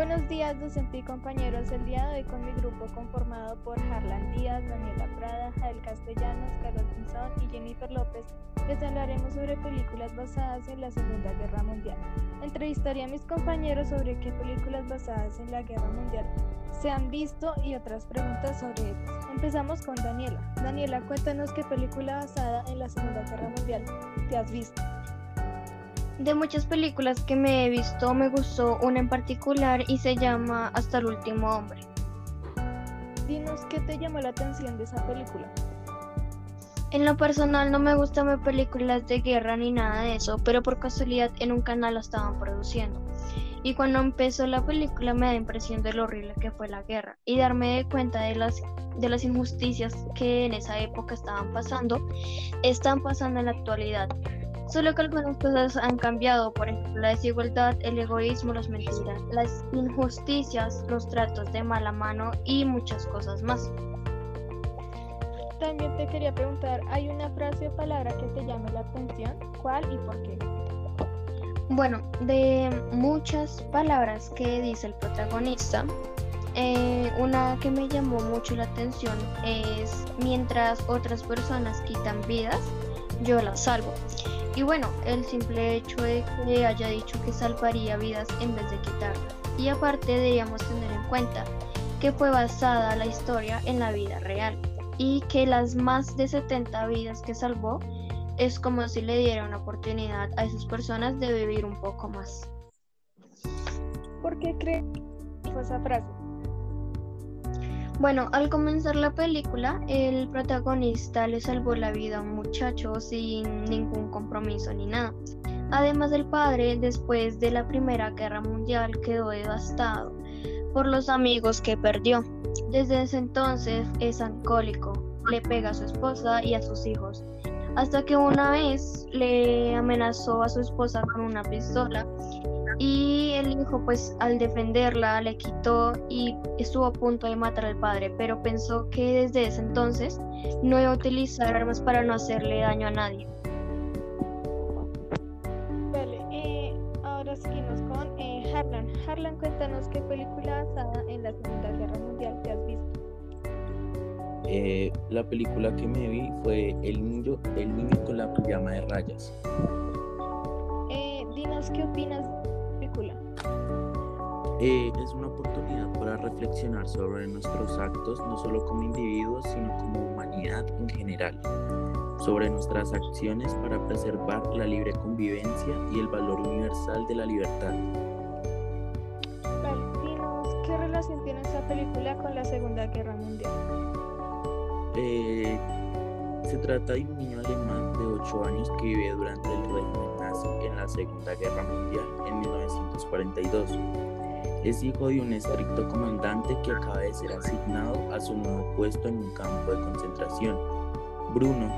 Buenos días, docente y compañeros. El día de hoy con mi grupo conformado por Harlan Díaz, Daniela Prada, Jael Castellanos, Carlos Pinzón y Jennifer López les hablaremos sobre películas basadas en la Segunda Guerra Mundial. Entrevistaré a mis compañeros sobre qué películas basadas en la Guerra Mundial se han visto y otras preguntas sobre ellas. Empezamos con Daniela. Daniela, cuéntanos qué película basada en la Segunda Guerra Mundial te has visto. De muchas películas que me he visto, me gustó una en particular y se llama Hasta el último hombre. Dinos qué te llamó la atención de esa película. En lo personal no me gustan ver películas de guerra ni nada de eso, pero por casualidad en un canal la estaban produciendo. Y cuando empezó la película me da impresión de lo horrible que fue la guerra y darme de cuenta de las, de las injusticias que en esa época estaban pasando, están pasando en la actualidad. Solo que algunas cosas han cambiado, por ejemplo, la desigualdad, el egoísmo, las mentiras, las injusticias, los tratos de mala mano y muchas cosas más. También te quería preguntar, ¿hay una frase o palabra que te llame la atención? ¿Cuál y por qué? Bueno, de muchas palabras que dice el protagonista, eh, una que me llamó mucho la atención es mientras otras personas quitan vidas, yo las salvo. Y bueno, el simple hecho de que haya dicho que salvaría vidas en vez de quitarlas. Y aparte deberíamos tener en cuenta que fue basada la historia en la vida real y que las más de 70 vidas que salvó es como si le diera una oportunidad a esas personas de vivir un poco más. ¿Por qué cree esa frase? Bueno, al comenzar la película, el protagonista le salvó la vida a un muchacho sin ningún compromiso ni nada. Además, el padre, después de la Primera Guerra Mundial, quedó devastado por los amigos que perdió. Desde ese entonces es alcohólico, le pega a su esposa y a sus hijos, hasta que una vez le amenazó a su esposa con una pistola y el hijo pues al defenderla le quitó y estuvo a punto de matar al padre, pero pensó que desde ese entonces no iba a utilizar armas para no hacerle daño a nadie. Harlan, cuéntanos qué película basada en la Segunda Guerra Mundial te has visto. Eh, la película que me vi fue El niño, el niño con la pijama de rayas. Eh, dinos qué opinas eh, es una oportunidad para reflexionar sobre nuestros actos, no solo como individuos, sino como humanidad en general, sobre nuestras acciones para preservar la libre convivencia y el valor universal de la libertad. ¿Qué relación tiene esta película con la Segunda Guerra Mundial? Eh, se trata de un niño alemán de 8 años que vive durante el régimen nazi en la Segunda Guerra Mundial en 1942 es hijo de un estricto comandante que acaba de ser asignado a su nuevo puesto en un campo de concentración. Bruno,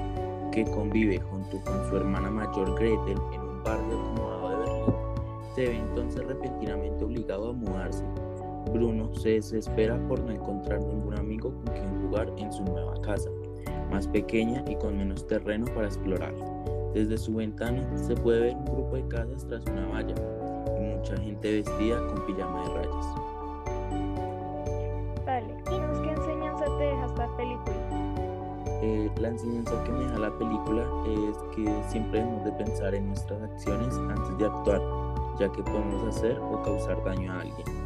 que convive junto con su hermana mayor Gretel en un barrio acomodado de Berlín, se ve entonces repentinamente obligado a mudarse. Bruno se desespera por no encontrar ningún amigo con quien jugar en su nueva casa, más pequeña y con menos terreno para explorar. Desde su ventana se puede ver un grupo de casas tras una valla, mucha gente vestida con pijama de rayas. Vale, dinos qué enseñanza te deja esta película. Eh, la enseñanza que me deja la película es que siempre debemos de pensar en nuestras acciones antes de actuar, ya que podemos hacer o causar daño a alguien.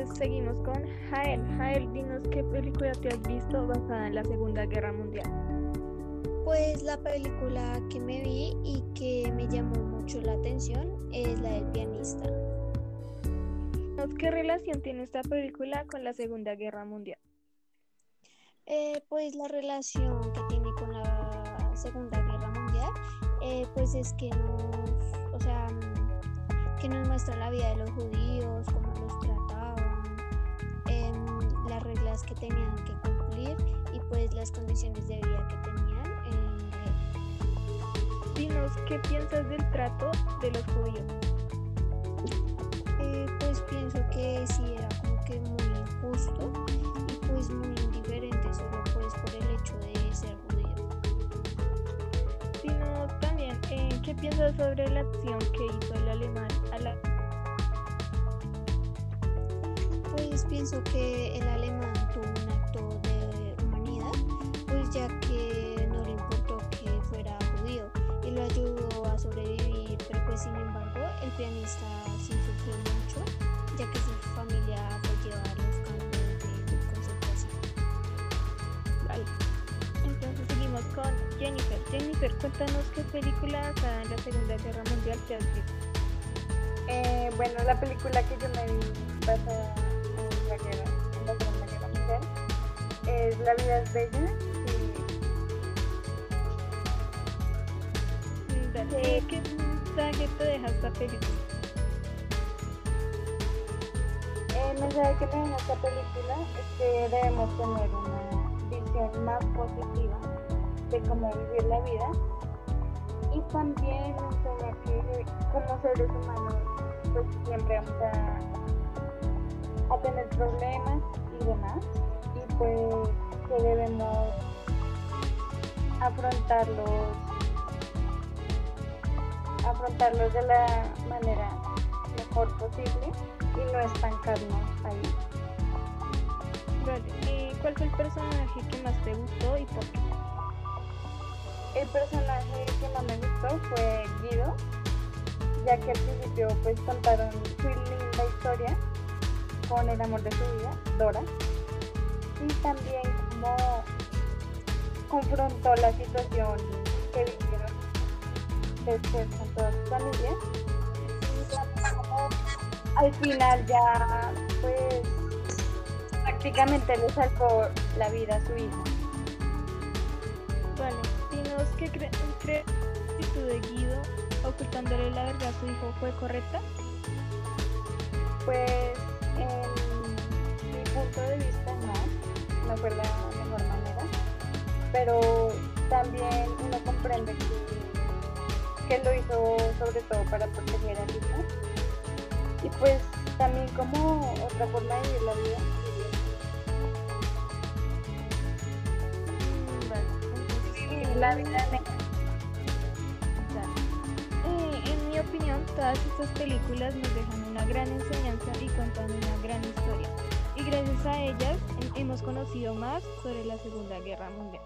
Entonces seguimos con Jael. Jael, dinos qué película te has visto basada en la Segunda Guerra Mundial. Pues la película que me vi y que me llamó mucho la atención es la del pianista. ¿Qué relación tiene esta película con la Segunda Guerra Mundial? Eh, pues la relación que tiene con la Segunda Guerra Mundial, eh, pues es que nos, o sea, que nos muestra la vida de los judíos, cómo los las reglas que tenían que cumplir y pues las condiciones de vida que tenían Dinos, ¿qué piensas del trato de los judíos? Eh, pues pienso que sí era como que muy injusto y pues muy indiferente solo pues por el hecho de ser judío. Sino también, eh, ¿qué piensas sobre la acción que hizo el alemán a la pues pienso que el alemán Jennifer. Cuéntanos qué película basada en la Segunda Guerra Mundial te has visto. Eh, bueno, la película que yo me vi basada en la, guerra, en la Segunda Guerra Mundial es La vida es bella. Mm, dale. ¿Qué mensaje te deja esta película? El mensaje que me deja esta película es que debemos tener una visión más positiva de cómo vivir la vida y también enseña que como seres humanos pues siempre vamos a, a tener problemas y demás y pues que debemos afrontarlos afrontarlos de la manera mejor posible y no estancarnos ahí. ¿Y cuál fue el personaje que más te gustó y por qué? El personaje que más me gustó fue Guido, ya que al principio pues contaron su linda historia con el amor de su vida, Dora, y también como confrontó la situación que vivieron después con toda su familia. Y como al final ya pues prácticamente le salvó la vida a su hijo. Qué crees cre la actitud de Guido ocultándole la verdad a su hijo fue correcta. Pues en mi punto de vista no, no fue la mejor manera, pero también uno comprende que, que lo hizo sobre todo para proteger al hijo y pues también como otra forma de vivir la vida. En mi opinión, todas estas películas nos dejan una gran enseñanza y cuentan una gran historia. Y gracias a ellas hem- hemos conocido más sobre la Segunda Guerra Mundial.